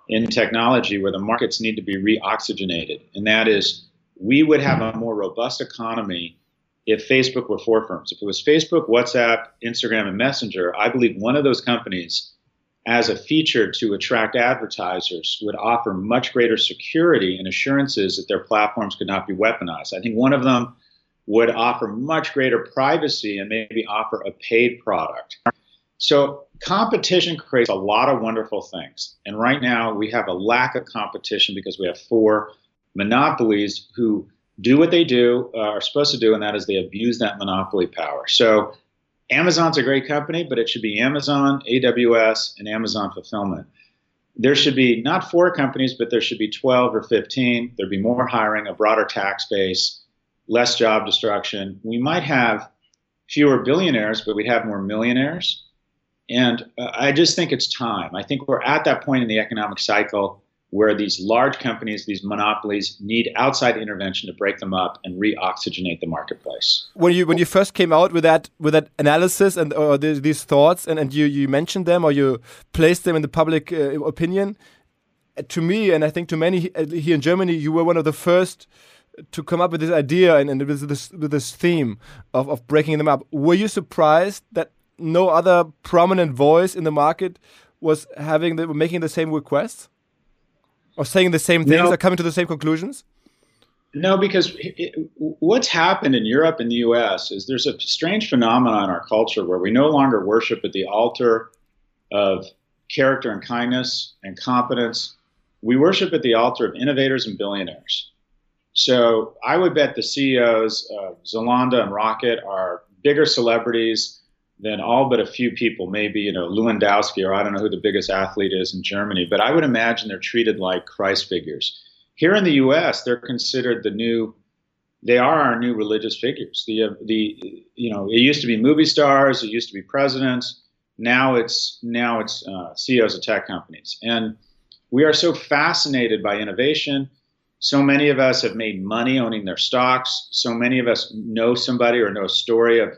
in technology where the markets need to be reoxygenated. And that is, we would have a more robust economy if Facebook were four firms. If it was Facebook, WhatsApp, Instagram, and Messenger, I believe one of those companies, as a feature to attract advertisers, would offer much greater security and assurances that their platforms could not be weaponized. I think one of them would offer much greater privacy and maybe offer a paid product. So competition creates a lot of wonderful things. And right now we have a lack of competition because we have four monopolies who do what they do, uh, are supposed to do, and that is they abuse that monopoly power. So Amazon's a great company, but it should be Amazon, AWS, and Amazon Fulfillment. There should be not four companies, but there should be 12 or 15. There'd be more hiring, a broader tax base, less job destruction. We might have fewer billionaires, but we'd have more millionaires. And uh, I just think it's time. I think we're at that point in the economic cycle where these large companies, these monopolies, need outside intervention to break them up and re-oxygenate the marketplace. When you when you first came out with that with that analysis and or these, these thoughts, and, and you you mentioned them or you placed them in the public uh, opinion, uh, to me and I think to many uh, here in Germany, you were one of the first to come up with this idea and, and with this with this theme of, of breaking them up. Were you surprised that no other prominent voice in the market was having the making the same requests? or saying the same things, no. or coming to the same conclusions? No, because it, what's happened in Europe and the U.S. is there's a strange phenomenon in our culture where we no longer worship at the altar of character and kindness and competence. We worship at the altar of innovators and billionaires. So I would bet the CEOs of Zalando and Rocket are bigger celebrities than all but a few people, maybe, you know, Lewandowski, or I don't know who the biggest athlete is in Germany, but I would imagine they're treated like Christ figures. Here in the U.S., they're considered the new, they are our new religious figures. The, uh, the, you know, it used to be movie stars, it used to be presidents. Now it's, now it's uh, CEOs of tech companies. And we are so fascinated by innovation. So many of us have made money owning their stocks. So many of us know somebody or know a story of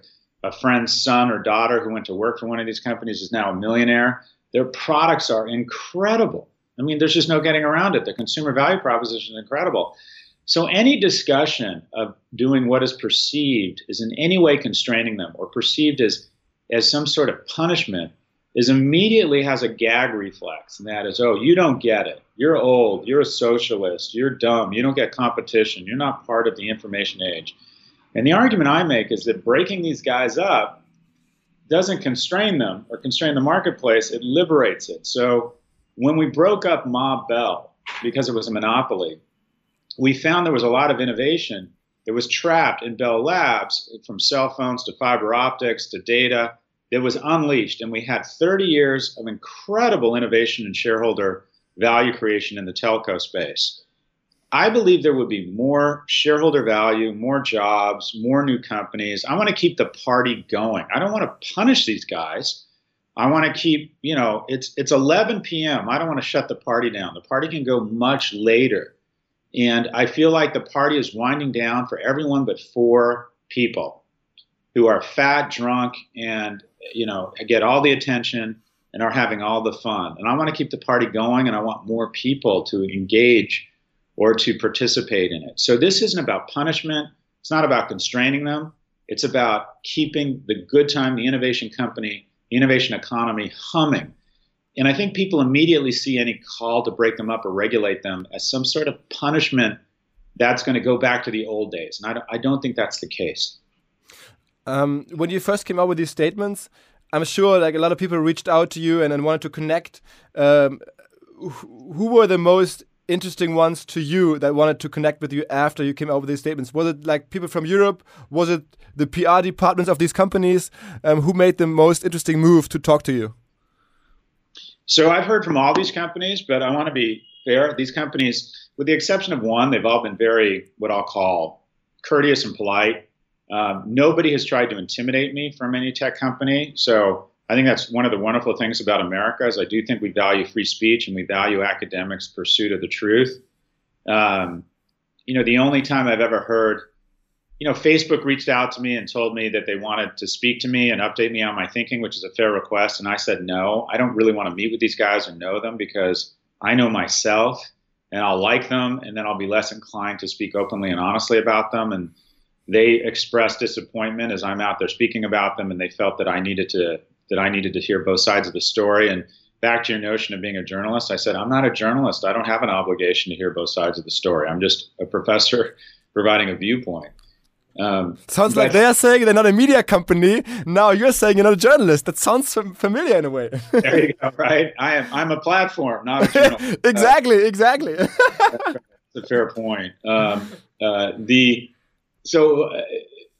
a friend's son or daughter who went to work for one of these companies is now a millionaire. Their products are incredible. I mean, there's just no getting around it. The consumer value proposition is incredible. So any discussion of doing what is perceived is in any way constraining them or perceived as as some sort of punishment is immediately has a gag reflex, and that is, oh, you don't get it. You're old. You're a socialist. You're dumb. You don't get competition. You're not part of the information age. And the argument I make is that breaking these guys up doesn't constrain them or constrain the marketplace, it liberates it. So when we broke up Ma Bell because it was a monopoly, we found there was a lot of innovation that was trapped in Bell Labs from cell phones to fiber optics to data that was unleashed. And we had 30 years of incredible innovation and shareholder value creation in the telco space. I believe there would be more shareholder value, more jobs, more new companies. I want to keep the party going. I don't want to punish these guys. I want to keep, you know, it's it's 11 p.m. I don't want to shut the party down. The party can go much later. And I feel like the party is winding down for everyone but four people who are fat, drunk, and you know, get all the attention and are having all the fun. And I want to keep the party going and I want more people to engage or to participate in it. So this isn't about punishment. It's not about constraining them. It's about keeping the good time, the innovation company, the innovation economy humming. And I think people immediately see any call to break them up or regulate them as some sort of punishment that's going to go back to the old days. And I don't, think that's the case. Um, when you first came out with these statements, I'm sure like a lot of people reached out to you and, and wanted to connect. Um, who were the most interesting ones to you that wanted to connect with you after you came out with these statements? Was it like people from Europe? Was it the PR departments of these companies? Um, who made the most interesting move to talk to you? So I've heard from all these companies, but I want to be fair. These companies, with the exception of one, they've all been very what I'll call courteous and polite. Um, nobody has tried to intimidate me from any tech company. So I think that's one of the wonderful things about America is I do think we value free speech and we value academics' pursuit of the truth. Um, you know, the only time I've ever heard, you know, Facebook reached out to me and told me that they wanted to speak to me and update me on my thinking, which is a fair request. And I said, no, I don't really want to meet with these guys or know them because I know myself and I'll like them and then I'll be less inclined to speak openly and honestly about them. And they expressed disappointment as I'm out there speaking about them, and they felt that I needed to that I needed to hear both sides of the story. And back to your notion of being a journalist, I said I'm not a journalist. I don't have an obligation to hear both sides of the story. I'm just a professor providing a viewpoint. Um, sounds like they are saying they're not a media company. Now you're saying you're not a journalist. That sounds familiar in a way. there you go. Right. I am. I'm a platform, not a journalist. exactly. Uh, exactly. that's a fair point. Um, uh, the so uh,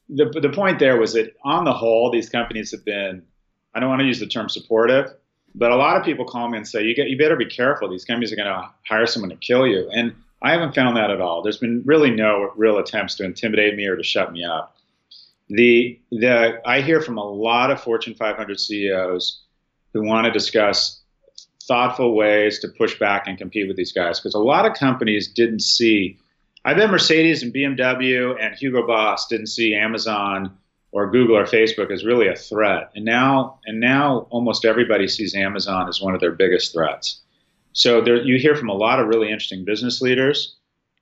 the the point there was that on the whole, these companies have been. I don't want to use the term supportive, but a lot of people call me and say, "You get. You better be careful. These companies are going to hire someone to kill you." And I haven't found that at all. There's been really no real attempts to intimidate me or to shut me up. The the I hear from a lot of Fortune 500 CEOs who want to discuss thoughtful ways to push back and compete with these guys because a lot of companies didn't see. I bet Mercedes and BMW and Hugo Boss didn't see Amazon or Google or Facebook is really a threat, and now and now almost everybody sees Amazon as one of their biggest threats. So there, you hear from a lot of really interesting business leaders.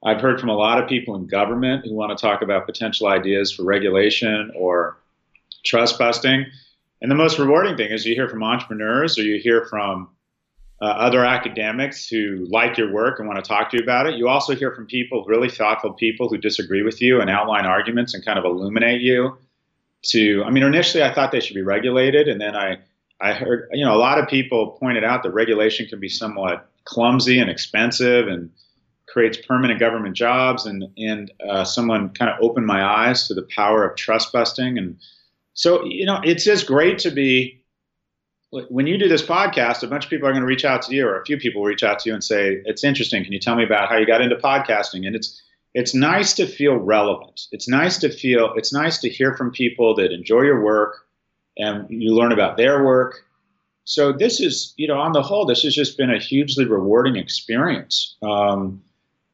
I've heard from a lot of people in government who want to talk about potential ideas for regulation or trust busting. And the most rewarding thing is you hear from entrepreneurs or you hear from uh, other academics who like your work and want to talk to you about it. You also hear from people, really thoughtful people who disagree with you and outline arguments and kind of illuminate you. To, I mean, initially I thought they should be regulated, and then I I heard, you know, a lot of people pointed out that regulation can be somewhat clumsy and expensive and creates permanent government jobs. And, and uh, someone kind of opened my eyes to the power of trust busting. And so, you know, it's just great to be, when you do this podcast, a bunch of people are going to reach out to you, or a few people will reach out to you and say, It's interesting. Can you tell me about how you got into podcasting? And it's, it's nice to feel relevant. It's nice to feel, it's nice to hear from people that enjoy your work and you learn about their work. So this is, you know, on the whole, this has just been a hugely rewarding experience. Um,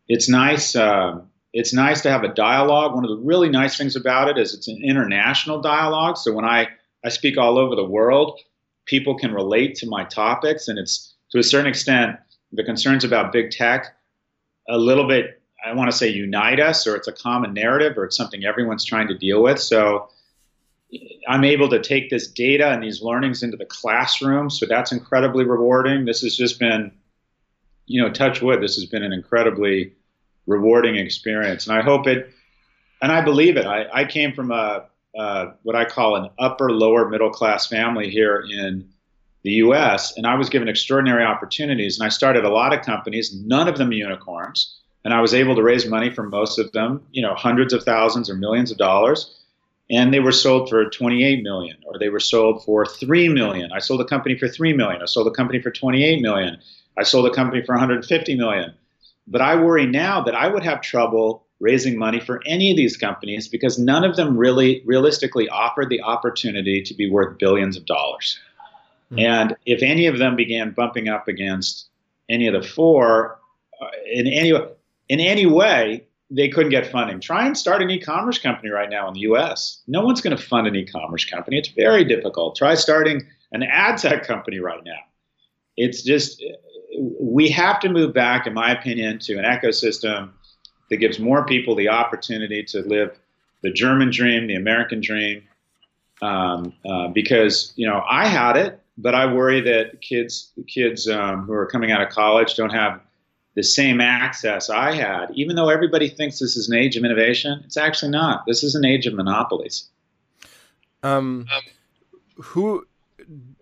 it's nice. Uh, it's nice to have a dialogue. One of the really nice things about it is it's an international dialogue. So when I I speak all over the world, people can relate to my topics, and it's to a certain extent the concerns about big tech a little bit. I want to say unite us, or it's a common narrative, or it's something everyone's trying to deal with. So I'm able to take this data and these learnings into the classroom. So that's incredibly rewarding. This has just been, you know, touch wood, this has been an incredibly rewarding experience. And I hope it, and I believe it. I, I came from a, uh, what I call an upper lower middle class family here in the US, and I was given extraordinary opportunities. And I started a lot of companies, none of them unicorns. And I was able to raise money from most of them, you know, hundreds of thousands or millions of dollars. And they were sold for 28 million or they were sold for 3 million. I sold a company for 3 million. I sold a company for 28 million. I sold a company for 150 million. But i worry now that i would have trouble raising money for any of these companies because none of them really realistically offered the opportunity to be worth billions of dollars. Mm-hmm. and if any of them began bumping up against any of the four uh, in any in any way they couldn't get funding. Try and start an e-commerce company right now in the U.S. No one's going to fund an e-commerce company. It's very difficult. Try starting an ad tech company right now. It's just we have to move back, in my opinion, to an ecosystem that gives more people the opportunity to live the German dream, the American dream. Um, uh, because you know I had it, but I worry that kids kids um, who are coming out of college don't have the same access I had, even though everybody thinks this is an age of innovation, it's actually not. This is an age of monopolies. Um, who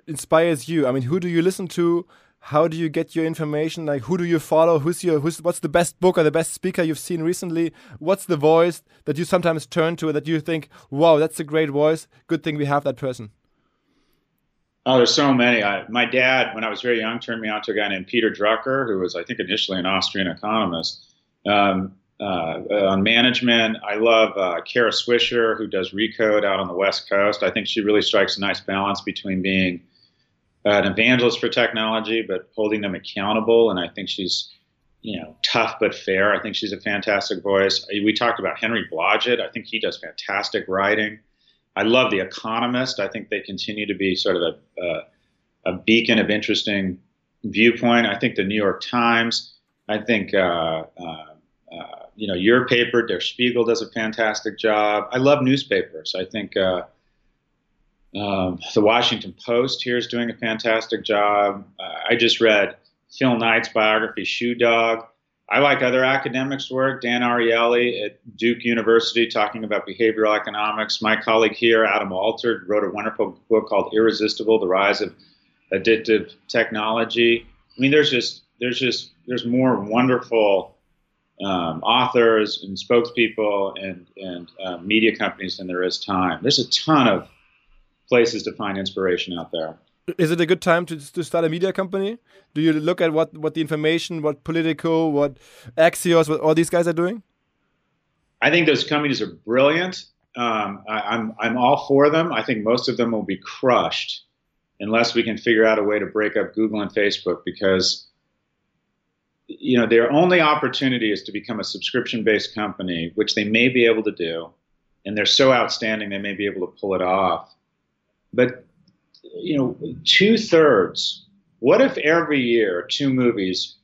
inspires you? I mean, who do you listen to? How do you get your information? Like, who do you follow? Who's your who's what's the best book or the best speaker you've seen recently? What's the voice that you sometimes turn to that you think, wow, that's a great voice. Good thing we have that person. Oh, there's so many. I, my dad, when I was very young, turned me on to a guy named Peter Drucker, who was, I think, initially an Austrian economist. Um, uh, on management, I love uh, Kara Swisher, who does Recode out on the West Coast. I think she really strikes a nice balance between being an evangelist for technology, but holding them accountable. And I think she's, you know, tough but fair. I think she's a fantastic voice. We talked about Henry Blodget. I think he does fantastic writing. I love The Economist. I think they continue to be sort of a, a, a beacon of interesting viewpoint. I think the New York Times. I think uh, uh, uh, you know, your paper, Der Spiegel, does a fantastic job. I love newspapers. I think uh, um, the Washington Post here is doing a fantastic job. Uh, I just read Phil Knight's biography, Shoe Dog. I like other academics' work. Dan Ariely at Duke University talking about behavioral economics. My colleague here, Adam Alter, wrote a wonderful book called Irresistible: The Rise of Addictive Technology. I mean, there's just there's just there's more wonderful um, authors and spokespeople and and uh, media companies than there is time. There's a ton of places to find inspiration out there. Is it a good time to, to start a media company? Do you look at what, what the information, what Politico, what Axios, what all these guys are doing? I think those companies are brilliant. Um, I, I'm I'm all for them. I think most of them will be crushed unless we can figure out a way to break up Google and Facebook because you know their only opportunity is to become a subscription based company, which they may be able to do, and they're so outstanding they may be able to pull it off. But you know, two thirds. What if every year two movies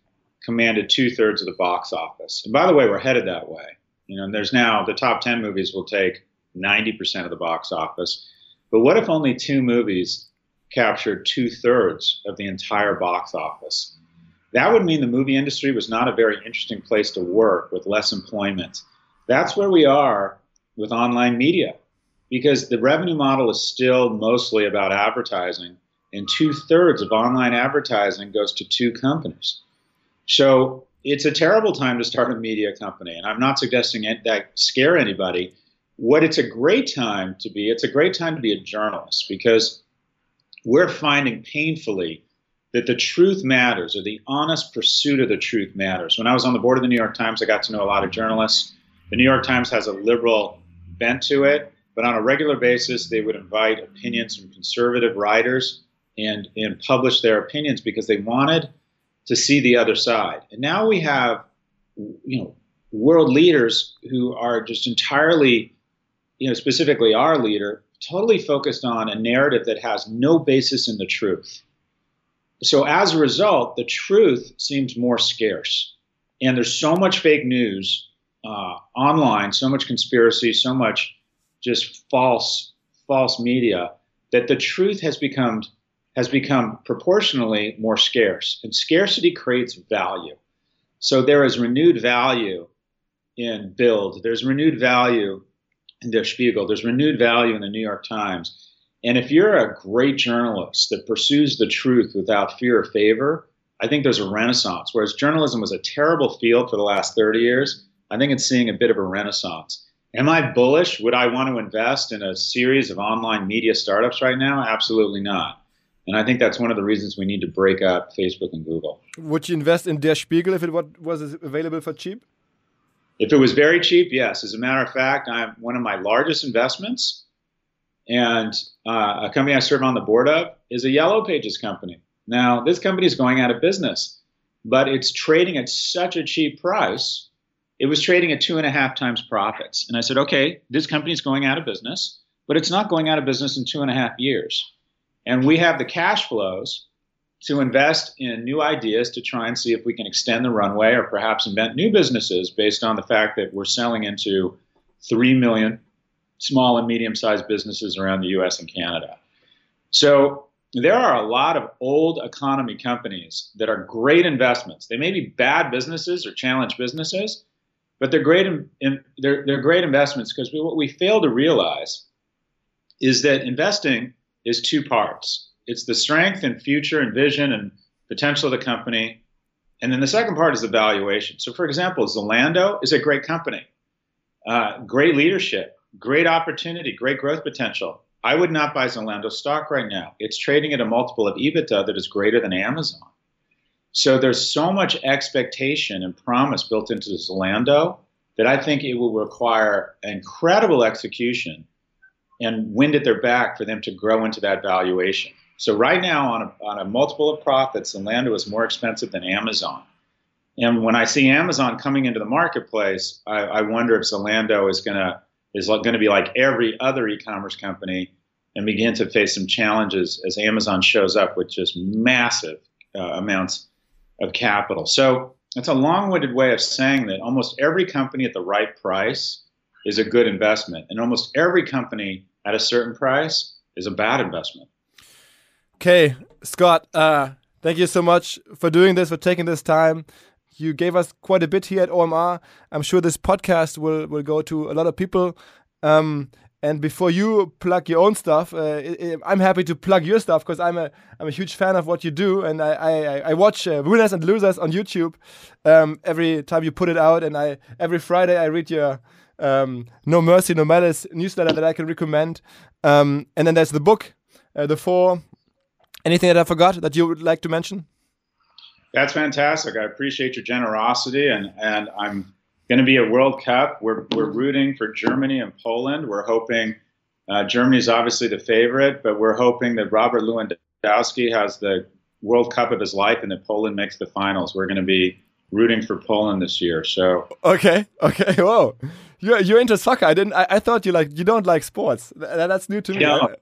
commanded two thirds of the box office? And by the way, we're headed that way. You know, and there's now the top ten movies will take 90% of the box office. But what if only two movies captured two thirds of the entire box office? That would mean the movie industry was not a very interesting place to work with less employment. That's where we are with online media because the revenue model is still mostly about advertising, and two thirds of online advertising goes to two companies. So it's a terrible time to start a media company, and I'm not suggesting that scare anybody. What it's a great time to be, it's a great time to be a journalist because we're finding painfully that the truth matters or the honest pursuit of the truth matters. When I was on the board of the New York Times, I got to know a lot of journalists. The New York Times has a liberal bent to it. But on a regular basis, they would invite opinions from conservative writers and, and publish their opinions because they wanted to see the other side. And now we have, you know, world leaders who are just entirely, you know, specifically our leader, totally focused on a narrative that has no basis in the truth. So as a result, the truth seems more scarce. And there's so much fake news uh, online, so much conspiracy, so much just false false media that the truth has become has become proportionally more scarce. And scarcity creates value. So there is renewed value in Bild. There's renewed value in der spiegel. There's renewed value in the new york times. And if you're a great journalist that pursues the truth without fear or favor i think there's a renaissance. Whereas journalism was a terrible field for the last 30 years i think it's seeing a bit of a renaissance Am I bullish? Would I want to invest in a series of online media startups right now? Absolutely not. And I think that's one of the reasons we need to break up Facebook and Google. Would you invest in Der Spiegel if it was available for cheap? If it was very cheap, yes. As a matter of fact, I'm one of my largest investments, and uh, a company I serve on the board of is a Yellow Pages company. Now, this company is going out of business, but it's trading at such a cheap price it was trading at two and a half times profits. And I said, okay, this company is going out of business, but it's not going out of business in two and a half years. And we have the cash flows to invest in new ideas to try and see if we can extend the runway or perhaps invent new businesses based on the fact that we're selling into 3 million small and medium sized businesses around the US and Canada. So there are a lot of old economy companies that are great investments. They may be bad businesses or challenge businesses, but they're great. In, in, they're they're great investments because what we fail to realize is that investing is two parts. It's the strength and future and vision and potential of the company, and then the second part is the valuation. So, for example, Zalando is a great company, uh, great leadership, great opportunity, great growth potential. I would not buy Zalando stock right now. It's trading at a multiple of EBITDA that is greater than Amazon. So there's so much expectation and promise built into Zalando that I think it will require incredible execution and wind at their back for them to grow into that valuation. So right now, on a, on a multiple of profits, Zalando is more expensive than Amazon. And when I see Amazon coming into the marketplace, I, I wonder if Zalando is going to is to be like every other e-commerce company and begin to face some challenges as Amazon shows up with just massive uh, amounts of capital. So it's a long-winded way of saying that almost every company at the right price is a good investment, and almost every company at a certain price is a bad investment. Okay, Scott, uh, thank you so much for doing this, for taking this time. You gave us quite a bit here at OMR. I'm sure this podcast will, will go to a lot of people. Um, and before you plug your own stuff, uh, I'm happy to plug your stuff because I'm a I'm a huge fan of what you do, and I I, I watch uh, winners and losers on YouTube um, every time you put it out, and I every Friday I read your um, No Mercy No Malice newsletter that I can recommend, um, and then there's the book, uh, the four. Anything that I forgot that you would like to mention? That's fantastic. I appreciate your generosity, and and I'm going to be a World Cup. We're, we're rooting for Germany and Poland. We're hoping uh, Germany is obviously the favorite, but we're hoping that Robert Lewandowski has the World Cup of his life and that Poland makes the finals. We're going to be rooting for Poland this year. So okay, okay, whoa, you're you're into soccer. I didn't. I, I thought you like you don't like sports. That, that's new to me. No,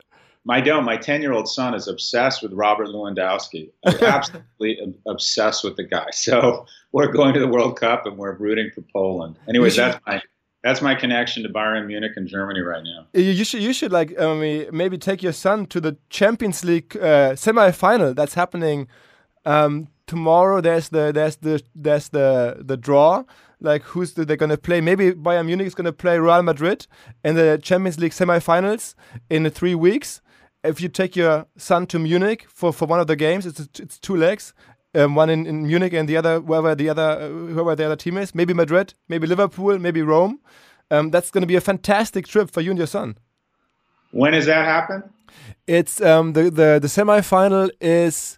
my don't. My ten year old son is obsessed with Robert Lewandowski. absolutely obsessed with the guy. So we're going to the World Cup and we're rooting for Poland. Anyways, that's my that's my connection to Bayern Munich and Germany right now. You should you should like um, maybe take your son to the Champions League uh, semi-final that's happening um, tomorrow. There's the there's the there's the the draw. Like who's the, they're gonna play? Maybe Bayern Munich is gonna play Real Madrid in the Champions League semi-finals in three weeks if you take your son to Munich for, for one of the games, it's it's two legs, um, one in, in Munich and the other wherever the other uh, whoever the other team is, maybe Madrid, maybe Liverpool, maybe Rome. Um, that's going to be a fantastic trip for you and your son. When does that happen? It's um, the the the semifinal is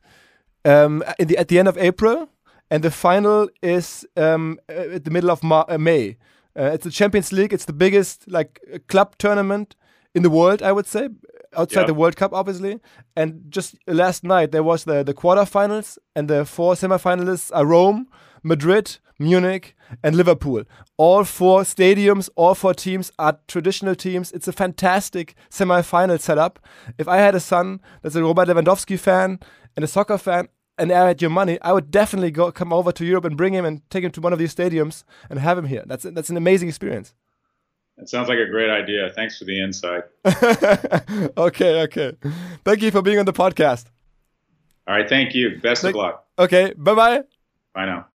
um, the, at the end of April, and the final is um, at the middle of uh, May. Uh, it's the Champions League. It's the biggest like club tournament in the world, I would say outside yeah. the World Cup, obviously. And just last night there was the the quarterfinals, and the four semifinalists are Rome, Madrid, Munich, and Liverpool. All four stadiums, all four teams are traditional teams. It's a fantastic semifinal setup. If I had a son that's a Robert Lewandowski fan and a soccer fan, and I had your money, I would definitely go come over to Europe and bring him and take him to one of these stadiums and have him here. That's that's an amazing experience. It sounds like a great idea. Thanks for the insight. okay, okay. Thank you for being on the podcast. All right, thank you. Best thank of luck. Okay, bye bye. Bye now.